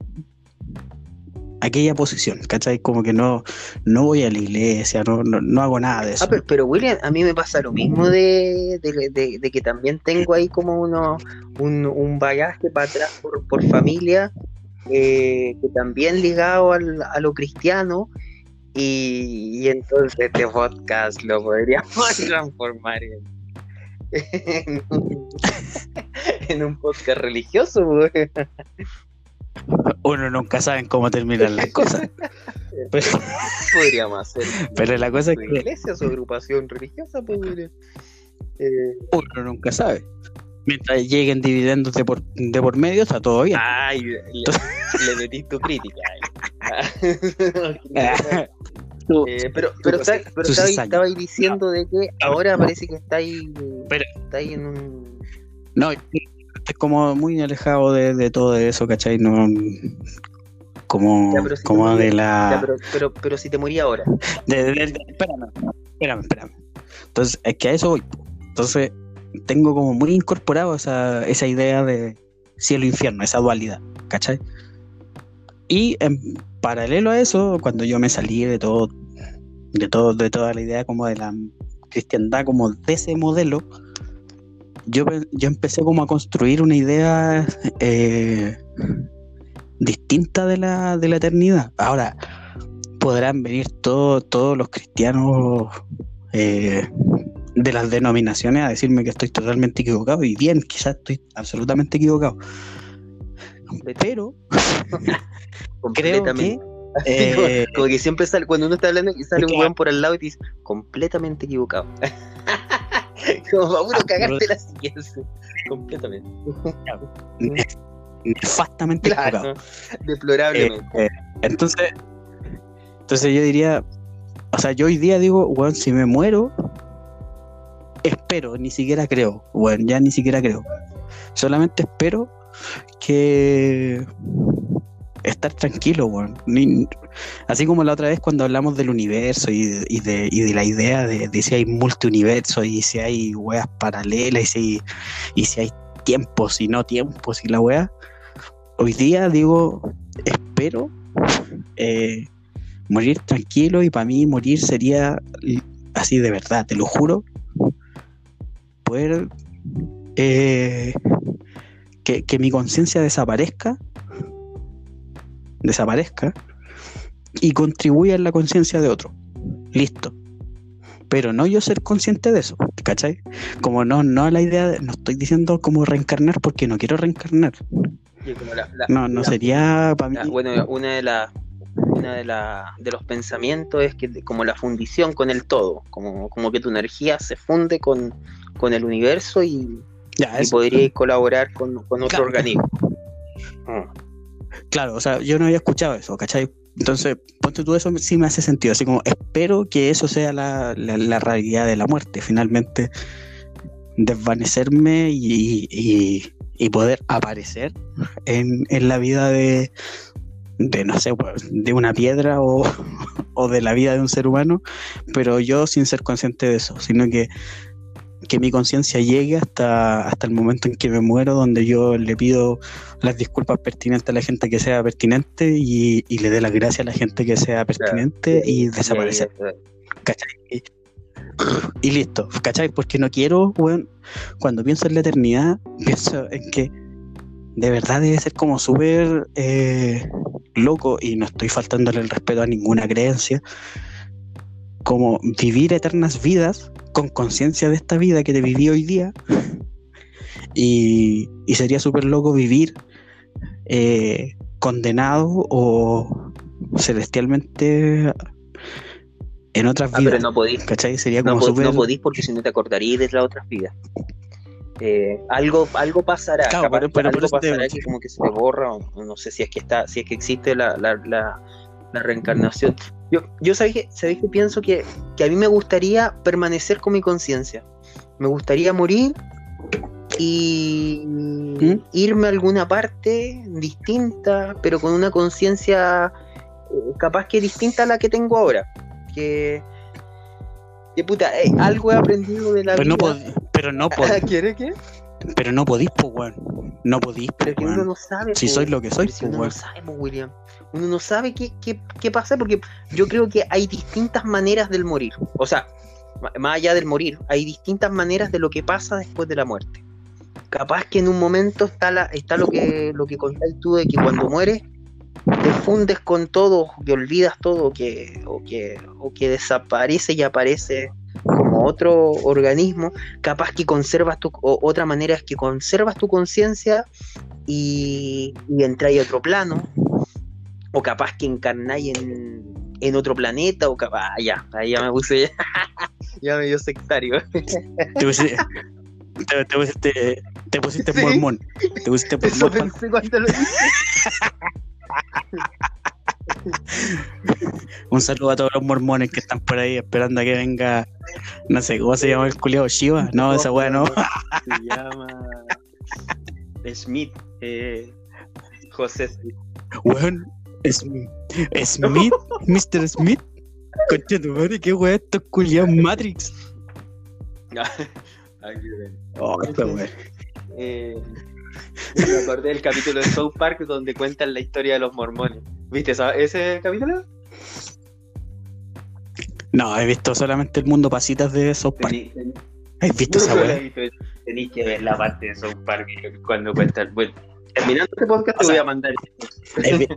aquella posición, ¿cachai? Como que no, no voy a la iglesia, no, no, no hago nada de eso. Ah, pero, pero, William, a mí me pasa lo mismo de, de, de- de que también tengo ahí como uno, un, un bagaje para atrás por, por familia, eh, que también ligado al- a lo cristiano, y, y entonces este podcast lo podríamos transformar en, en, un, en un podcast religioso. Uno nunca sabe cómo terminan las cosas. Pero, Podríamos hacer pero la cosa es que iglesia, su agrupación religiosa, pues. Eh, uno nunca sabe. Mientras lleguen dividendos de por, de por medio, está todo bien. Ay, le, le tu crítica. Tú- Eh, pero pero, tú- está- pero estaba, estaba ahí diciendo de que ahora parece que está ahí, Pero- está ahí en un... No, como muy alejado de, de todo eso, ¿cachai? No, como Ya, si como de la... Ya, pero, pero, pero si te moría ahora. de- de- de- espérame, espérame, espérame. Entonces, es que a eso voy. Entonces, tengo como muy incorporado esa, esa idea de cielo-infierno, esa dualidad, ¿cachai? Y en paralelo a eso, cuando yo me salí de todo, de todo, de toda la idea como de la cristiandad, como de ese modelo, yo, yo empecé como a construir una idea eh, distinta de la, de la eternidad. Ahora, podrán venir todo- todos los cristianos eh, de las denominaciones a decirme que estoy totalmente equivocado, y bien, quizás estoy absolutamente equivocado. Pero creo que eh, como que siempre sale, cuando uno está hablando sale un weón por al lado y te dice, completamente equivocado. como para uno cagarte la siguiente. Completamente. nef- nefastamente equivocado. Claro. Deplorablemente. Eh, eh, entonces, entonces yo diría, o sea, yo hoy día digo, weón, si me muero, espero, ni siquiera creo, weón, ya ni siquiera creo. Solamente espero que estar tranquilo, weón. Así como la otra vez cuando hablamos del universo y de, la idea de, si hay multiuniverso y si hay weas paralelas y si, hay tiempos y no tiempos y la wea. Hoy día digo, espero eh, morir tranquilo y para mí morir sería así de verdad, te lo juro, poder eh, que, que mi conciencia desaparezca, desaparezca y contribuya en la conciencia de otro. Listo. Pero no yo ser consciente de eso, ¿cachai? Como no, no la idea, de- no estoy diciendo como reencarnar porque no quiero reencarnar. Y como la- la- No, no la- sería para mí. bueno, una de las una de, la, de los pensamientos es que como la fundición con el todo, como, como que tu energía se funde con, con el universo y, Ya, y podríais colaborar con, con otro Claro. organismo. Mm. Claro, o sea, yo no había escuchado eso, ¿cachai? Entonces, ponte tú eso, sí me hace sentido. Así como, espero que eso sea la, realidad de la muerte, finalmente desvanecerme y, poder aparecer en, la vida de, de, no sé, pues, de una piedra o de la vida de un ser humano, pero yo sin ser consciente de eso, sino que que mi conciencia llegue hasta, hasta el momento en que me muero, donde yo le pido las disculpas pertinentes a la gente que sea pertinente y, y le dé las gracias a la gente que sea pertinente y desaparecer. ¿Cachai? Y, listo, ¿cachai? Porque no quiero, weón, cuando pienso en la eternidad, pienso en que de verdad debe ser como súper eh, loco y no estoy faltándole el respeto a ninguna creencia, como vivir eternas vidas con conciencia de esta vida que te viví hoy día y, y sería súper loco vivir eh, condenado o celestialmente en otras Ah, vidas. pero no podís. ¿Cachai? Sería No, como po- súper. no podís porque si no te acordarías de las otras vidas. Eh, algo, algo pasará, Claro, capaz pero- pero algo te- pasará que como que se te borra, o o no sé si es que está, si es que existe la, la, la, la reencarnación. Yo, yo sabéis que, sabéis que pienso que, que a mí me gustaría permanecer con mi conciencia. Me gustaría morir y ¿Mm? irme a alguna parte distinta, pero con una conciencia eh, capaz que distinta a la que tengo ahora. Que, que puta, eh, algo he aprendido de la Pero no, vida. pod- pero no pod- ¿Quiere qué? Pero no podís, pues, weón. No podís, Pero pues, es que uno no sabe. Si po. soy lo que soy, Pero si uno weón. no sabe, po, William. Uno no sabe qué, qué, qué pasa porque yo creo que hay distintas maneras del morir. O sea, más allá del morir, hay distintas maneras de lo que pasa después de la muerte. Capaz que en un momento está, la, está lo que lo que contáis tú de que cuando mueres te fundes con todo, que olvidas todo, que, o, que, o que desaparece y aparece como otro organismo, capaz que conservas tu, o otra manera es que conservas tu conciencia y, y entráis a otro plano, o capaz que encarnáis en, en otro planeta, o capaz, ah, ya, ahí ya me puse, ya, me dio sectario. Te pusiste, te, te pusiste, te pusiste Sí. mormón. Te pusiste Eso mormón. pensé cuando lo dije. Un saludo a todos los mormones que están por ahí esperando a que venga. No sé, ¿cómo se llama el culiado Shiva? No, esa weá no. Se llama Smith, eh, José Smith. Weón, Smith, Smith, Mr. Smith. Concha tu madre, qué weá estos culiados Matrix. Aquí ven. Oh, esta weá. Eh, me acordé del capítulo de South Park donde cuentan la historia de los mormones. ¿Viste ese capítulo? No, he visto solamente el mundo pasitas de South Park. ¿Has visto esa weá? Tenéis que ver la parte de South Park cuando cuentan. Bueno, terminando este podcast O te sea, voy a mandar. He, vi-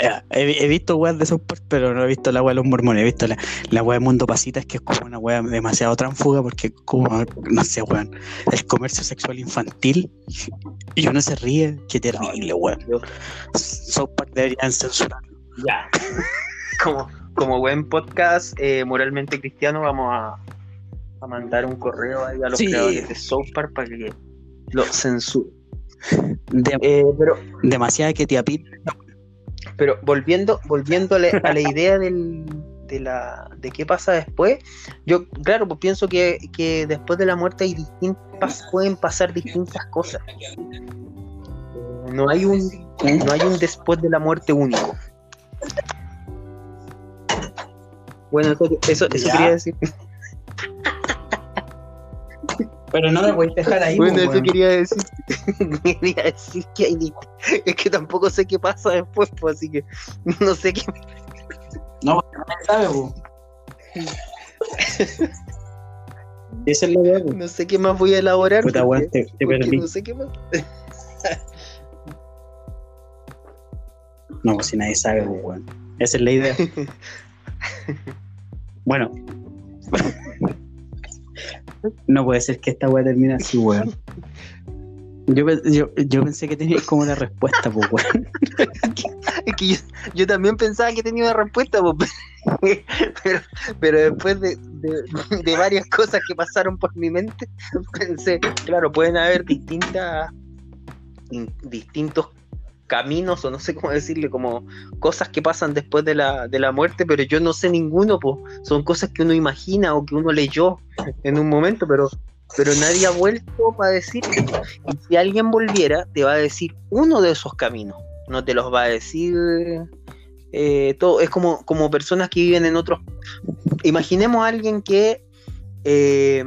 Eh, he- he visto weas de South Park, pero no he visto la wea de los mormones. He visto la, la wea de Mundo Pasitas, que es como una wea demasiado tránfuga, porque como, no sé, weón, el comercio sexual infantil y uno se ríe. Qué terrible, weón. South Park deberían censurarlo. Ya. como, como buen podcast eh, moralmente cristiano, vamos a, a mandar un correo ahí a los Sí. creadores de South Park para que lo censuren. De- Eh, pero, demasiada que te apit. pero volviendo, volviendo a, la, a la idea del, de, la, de qué pasa después, yo, claro, pues pienso que, que después de la muerte hay distintas, pueden pasar distintas cosas. No hay un, no hay un después de la muerte único. Bueno, eso, eso, quería decir. Pero no me voy a dejar ahí. Bueno, eso quería decir. quería decir que hay di- es que tampoco sé qué pasa después, pues, así que no sé qué. No, no sabe, po. Esa es la wea, po. No sé qué más voy a elaborar. Puta, porque- te, te perdí. no sé qué más. No, pues si nadie sabe, pues, weón. Esa es la idea. Bueno. No puede ser que esta weá termine así, weón. Yo, yo, yo pensé que tenía como la respuesta, pues, weón. Es que yo, también pensaba que tenía una respuesta, pues, pero, pero después de, de- de varias cosas que pasaron por mi mente, pensé, claro, pueden haber distintas in- distintos caminos, o no sé cómo decirle, como cosas que pasan después de la, de la muerte, pero yo no sé ninguno, pues, son cosas que uno imagina o que uno leyó en un momento, pero pero nadie ha vuelto para decir. Y si alguien volviera, te va a decir uno de esos caminos. No te los va a decir eh, todo. Es como, como personas que viven en otros. Imaginemos a alguien que eh,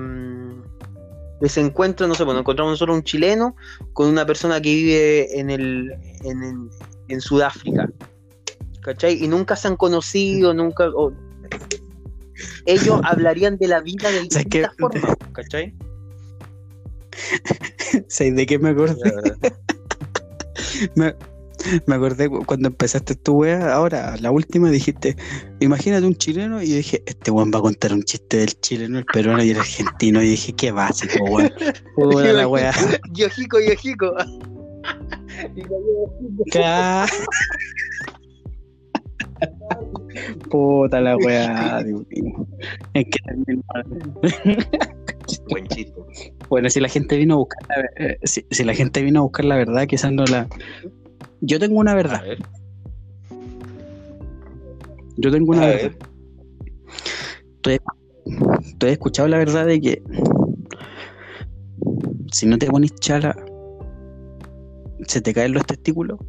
que se encuentra, no sé, bueno, encontramos nosotros un chileno con una persona que vive en el en, en- en Sudáfrica. ¿Cachai? Y nunca se han conocido, nunca. ellos hablarían de la vida de distintas formas, ¿cachai? ¿Sabes de qué me acordé? Me, me acordé cu- cuando empezaste tu wea, ahora, la última dijiste, imagínate un chileno, y yo dije, este weón va a contar un chiste del chileno, el peruano y el argentino, y dije, qué básico, weón. Puta la wea. Yojico, yojico. Puta la weá, Dios mío. Es que mal. Buen chiste. Bueno, si la gente vino a buscar la, eh, si, si la gente vino a buscar la verdad, quizás no la. Yo tengo una A verdad. ver. Yo tengo una A verdad. ver. ¿Tú has escuchado la verdad de que si no te pones chala, se te caen los testículos?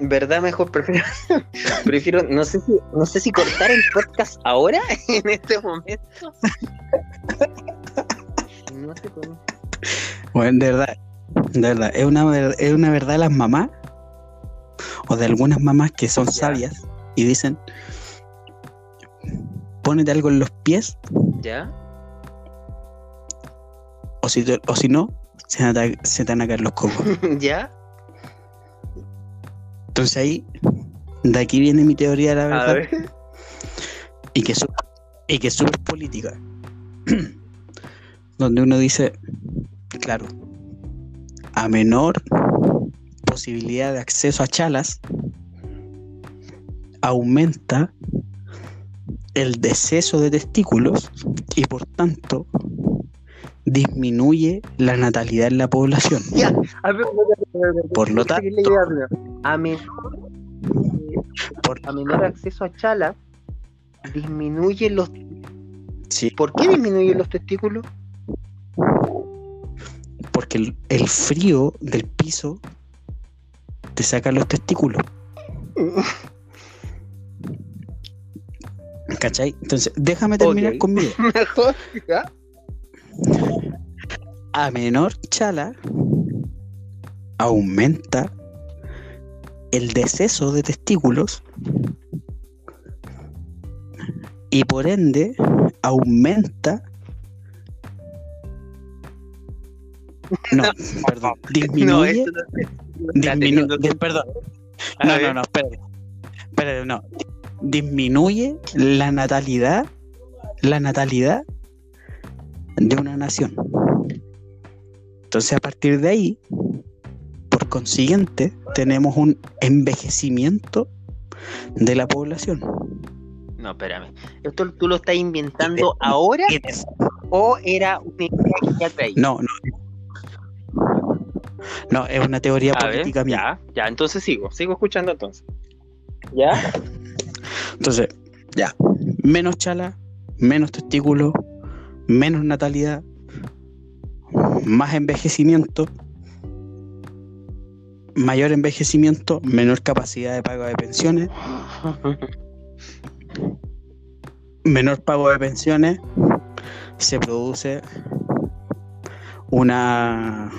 ¿Verdad? Mejor prefiero, prefiero, no sé si, no sé si cortar el podcast ahora, en este momento. No sé cómo. Bueno, de verdad, de verdad, es una, es una verdad de las mamás o de algunas mamás que son sabias y dicen, ponete algo en los pies ¿Ya? o si, te- o si no, se, a ta- se te van a caer los cocos. ¿Ya? Entonces ahí, de aquí viene mi teoría de la A verdad. ver. y que su- y que es política. Donde uno dice, claro, a menor posibilidad de acceso a chalas, aumenta el deceso de testículos y por tanto disminuye la natalidad en la población. Ya. A ver, Por lo tanto- a menor, Por- a menor acceso a chala, disminuye los. Sí, ¿Por qué disminuyen los testículos? Porque el, el frío del piso te saca los testículos. ¿Cachai? Entonces, déjame terminar conmigo. Mejor, ¿ya? A menor chala, aumenta el deceso de testículos y por ende aumenta. No, perdón. Disminuye. No, no Disminu- perdón. A No, ver. no, no, espérate. Espérate, no. Disminuye la natalidad, la natalidad de una nación. Entonces, a partir de ahí, por consiguiente, tenemos un envejecimiento de la población. No, espérame. ¿Esto tú lo estás inventando ahora Y des- o era una idea que ya traía? No, no. No, es una teoría A ver, política mía. ya, ya, entonces sigo, sigo escuchando entonces. ¿Ya? Entonces, ya. Menos chala, menos testículos, menos natalidad, más envejecimiento, mayor envejecimiento, menor capacidad de pago de pensiones, menor pago de pensiones, se produce una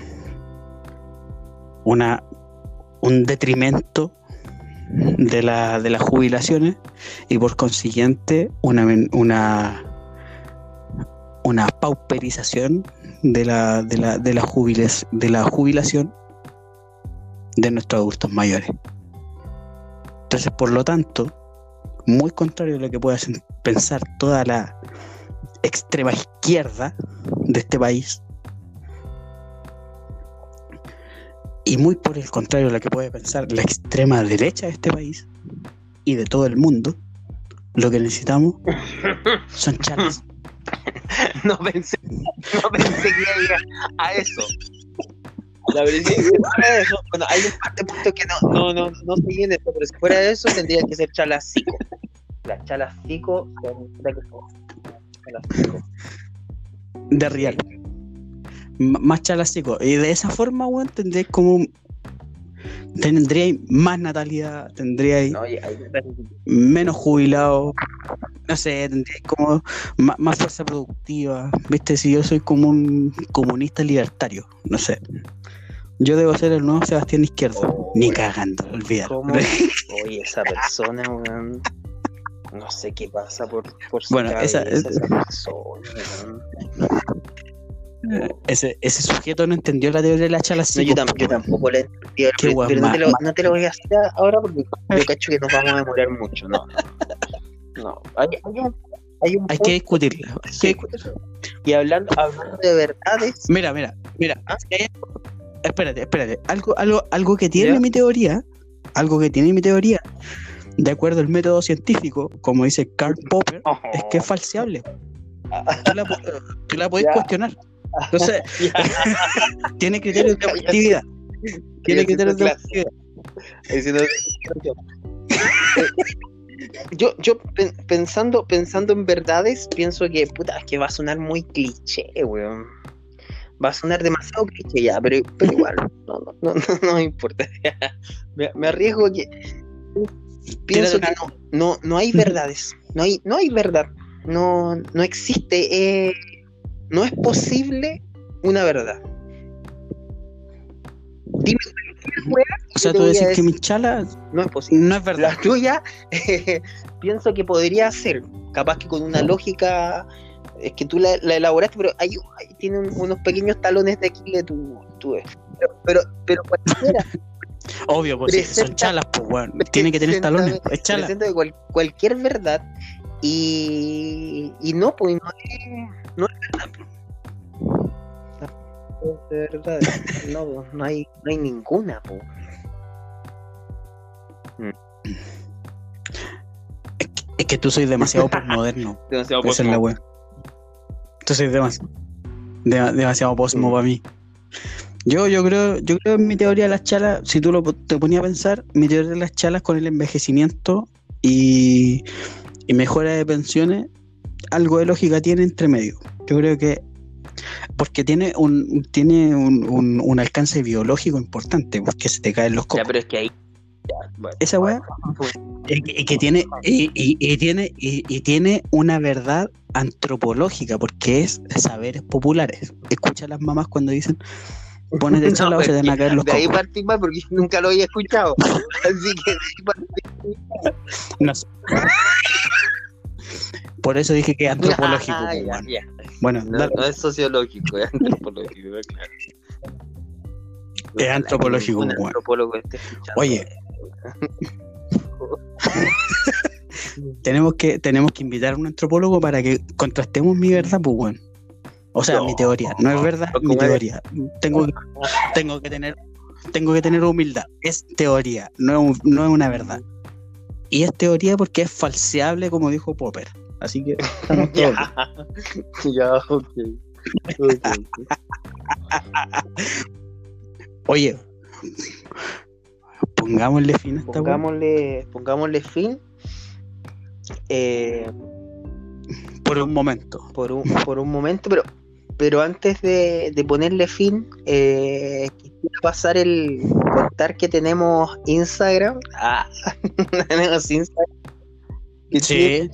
una un detrimento de, la, de las jubilaciones y por consiguiente una una una pauperización de la de la de jubiles- de la jubilación de nuestros adultos mayores. Entonces, por lo tanto, muy contrario a lo que pueda pensar toda la extrema izquierda de este país, y muy por el contrario a lo que puede pensar la extrema derecha de este país y de todo el mundo, lo que necesitamos son chalas. No pensé, no pensé que iba a eso. La verdad es que fuera de eso, bueno, hay un par de puntos que no, no, no, no se viene, pero si fuera de eso tendría que ser chalacico. Las puta que son. De real. Más chalacico. Y de esa forma, weón, tendréis como. Tendríais más natalidad, tendríais No, menos jubilados. No sé, tendríais como ma- más, fuerza productiva. Viste, si yo soy como un comunista libertario, no sé. Yo debo ser el nuevo Sebastián Izquierdo. Oh, Ni cagando. ¿Cómo? Oye, esa persona, weón. No sé qué pasa por, por Bueno, esa- cabeza, esa persona, weón. Ese, ese sujeto no entendió la teoría de la No, chalacico. yo, tam- yo tampoco la entendí, Qué pero, no, te lo, más- no te lo voy a hacer ahora porque yo cacho que nos vamos a demorar mucho. No, no. Hay, hay un, hay un Hay que discutirla. hay que Sí. discutirla. Y hablando, hablando de verdades, Mira, mira, mira. Ah. Espérate, espérate. Algo, algo, algo que tiene ¿Ya? mi teoría, algo que tiene mi teoría, de acuerdo al método científico, como dice Karl Popper, es que es falseable. Tú la, tú la podés Ya. cuestionar. Entonces, tiene criterios de objetividad. Tiene criterios de objetividad. Yo, yo pen- pensando, pensando en verdades, pienso que puta, es que va a sonar muy cliché, weón. Va a sonar demasiado cliché ya, pero, pero igual, no, no, no, no, no importa. me, me arriesgo que pienso que no, no, no hay verdades, no hay, no hay verdad, no, no existe, eh, no es posible una verdad. Dime O sea, tú decís que decir- mi chala no es posible. no es verdad. La tuya, eh, pienso que podría ser, capaz que con una lógica, es que tú la, la elaboraste, pero hay- tiene un- unos pequeños talones de Aquiles tú, tú ves. Pero, pero, pero cualquiera, Obvio, pues sí, son Presenta- chalas, pues, weón. Tiene que tener talones. Es chala. presenta de cual- cualquier verdad y, y no, pues no es, no es verdad. No es verdad, no, no hay, no hay ninguna, pues. Es que tú soy demasiado postmoderno. Demasiado es la wea. Tú soy demasiado, demasiado posmo Mm. para mí. Yo, yo creo, yo creo en mi teoría de las chalas, si tú lo po- te ponías a pensar, mi teoría de las chalas con el envejecimiento y, y mejora de pensiones, algo de lógica tiene entre medio. Yo creo que porque tiene un tiene un, un- un alcance biológico importante, porque se te caen los Ya, cocos. pero es que ahí. ya, bueno. Esa weá y que, y que tiene y, y- y tiene y, y tiene una verdad antropológica porque es saberes populares escucha a las mamás cuando dicen ponete No, chala o se te van a caer los de ahí mal porque nunca lo había escuchado. Así que de ahí partí. No sé. Por eso dije que es antropológico Ah, ya, ya. bueno No, no es sociológico, es antropológico, claro. Es antropológico, Un weón. antropólogo esté escuchando. Oye. tenemos que tenemos que invitar a un antropólogo para que contrastemos mi verdad pues bueno o sea No. mi teoría no es verdad Pero mi teoría tengo que, tengo que tener tengo que tener humildad es teoría no es, un- no es una verdad y es teoría porque es falseable como dijo Popper así que estamos todos bien. Ya, ya, ok. Ok, ok. oye pongámosle fin a esta. Pongámosle, pongámosle fin eh, por un momento por, un, por un momento, pero, pero antes de, de ponerle fin, eh, quisiera pasar el contar que tenemos Instagram. Ah, tenemos Instagram. Sí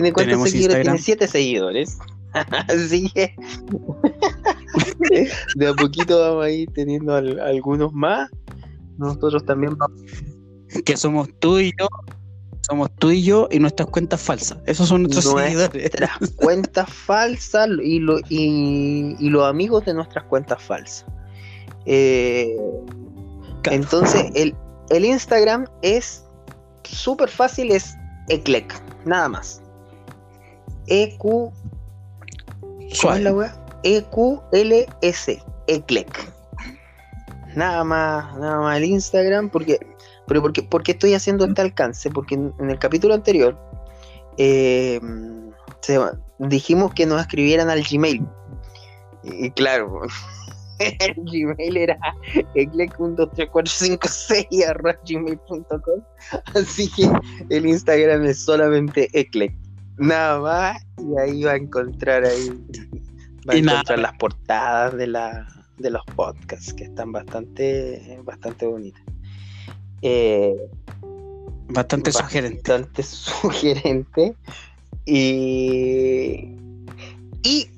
tiene cuántos seguidores? Instagram. Tiene siete seguidores. Así que de a poquito vamos a ir teniendo al- algunos más. Nosotros también vamos que somos tú y yo somos tú y yo y nuestras cuentas falsas esos son nuestros Nuestras seguidores cuentas falsas y, lo- y, y los amigos de nuestras cuentas falsas. Eh, Claro. entonces, el, el Instagram es súper fácil, es Eclec, nada más. EQ, ¿cómo es la wea? EQLS, Eclec. Nada más, nada más el Instagram, porque, pero porque, porque estoy haciendo este alcance, porque en, en el capítulo anterior eh, se- dijimos que nos escribieran al Gmail. Y, y claro, el Gmail era eclec12345 arroba gmail.com así que el Instagram es solamente eclec nada más y ahí va a encontrar ahí va a Y nada. encontrar las portadas de la de los podcasts que están bastante bastante bonitas. Eh, bastante sugerente bastante sugerente. y y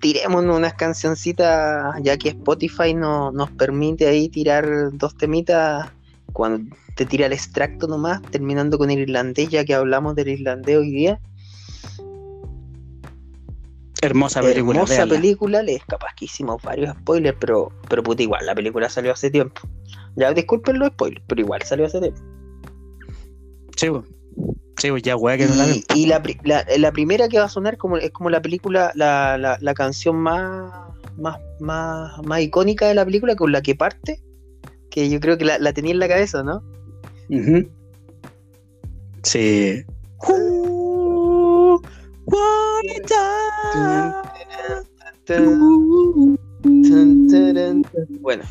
tirémonos unas cancioncitas ya que Spotify no, nos permite ahí tirar dos temitas. Cuando te tira el extracto nomás terminando con el irlandés ya que hablamos del irlandés hoy día hermosa película hermosa véanla. película les capaz que hicimos varios spoilers pero pero puta igual la película salió hace tiempo ya disculpen los spoilers pero igual salió hace tiempo sí, po. Sí, ya weá que no la ven. Y, y la, pri- la- la primera que va a sonar como, es como la película, la, la, la canción más, más, más, más icónica de la película, con la que parte, que yo creo que la, la tenía en la cabeza, ¿no? Sí. Wanna Bueno,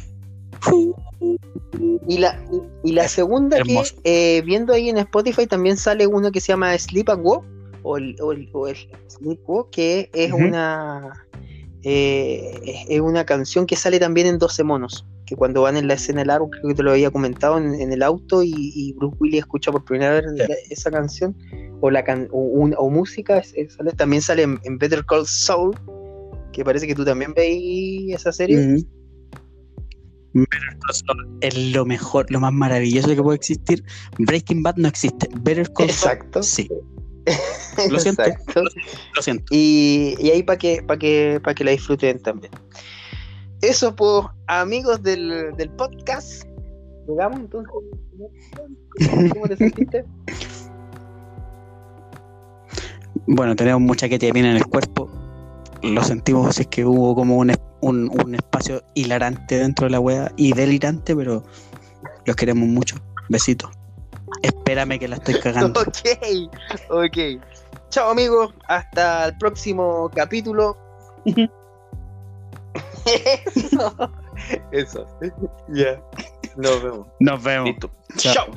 y la, y la segunda que, eh, viendo ahí en Spotify, también sale uno que se llama Sleep and Walk, o el, o el- o el Sleep Walk, que es una eh, es- una canción que sale también en 12 monos, que cuando van en la escena del árbol, creo que te lo había comentado en, en el auto, y, y Bruce Willis escucha por primera vez Sí. la- esa canción, o la can- o, un- o música, es- es- sale- también sale en, en Better Call Saul, que parece que tú también veis esa serie. Better Call Saul es lo mejor, lo más maravilloso que puede existir. Breaking Bad no existe. Better Call Saul, Exacto. sí. Lo siento. Lo siento. Y, y ahí para que, para que, para que la disfruten también. Eso, pues, amigos del, del podcast. Llegamos entonces. ¿Cómo te sentiste? Bueno, tenemos mucha que viene en el cuerpo. Lo sentimos es que hubo como un, un, un espacio hilarante dentro de la wea y delirante, pero los queremos mucho. Besitos. Espérame que la estoy cagando. ok, ok. Chao amigos, hasta el próximo capítulo. Eso. Eso. Ya. Nos vemos. Nos vemos. Listo. Chao.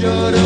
Chao.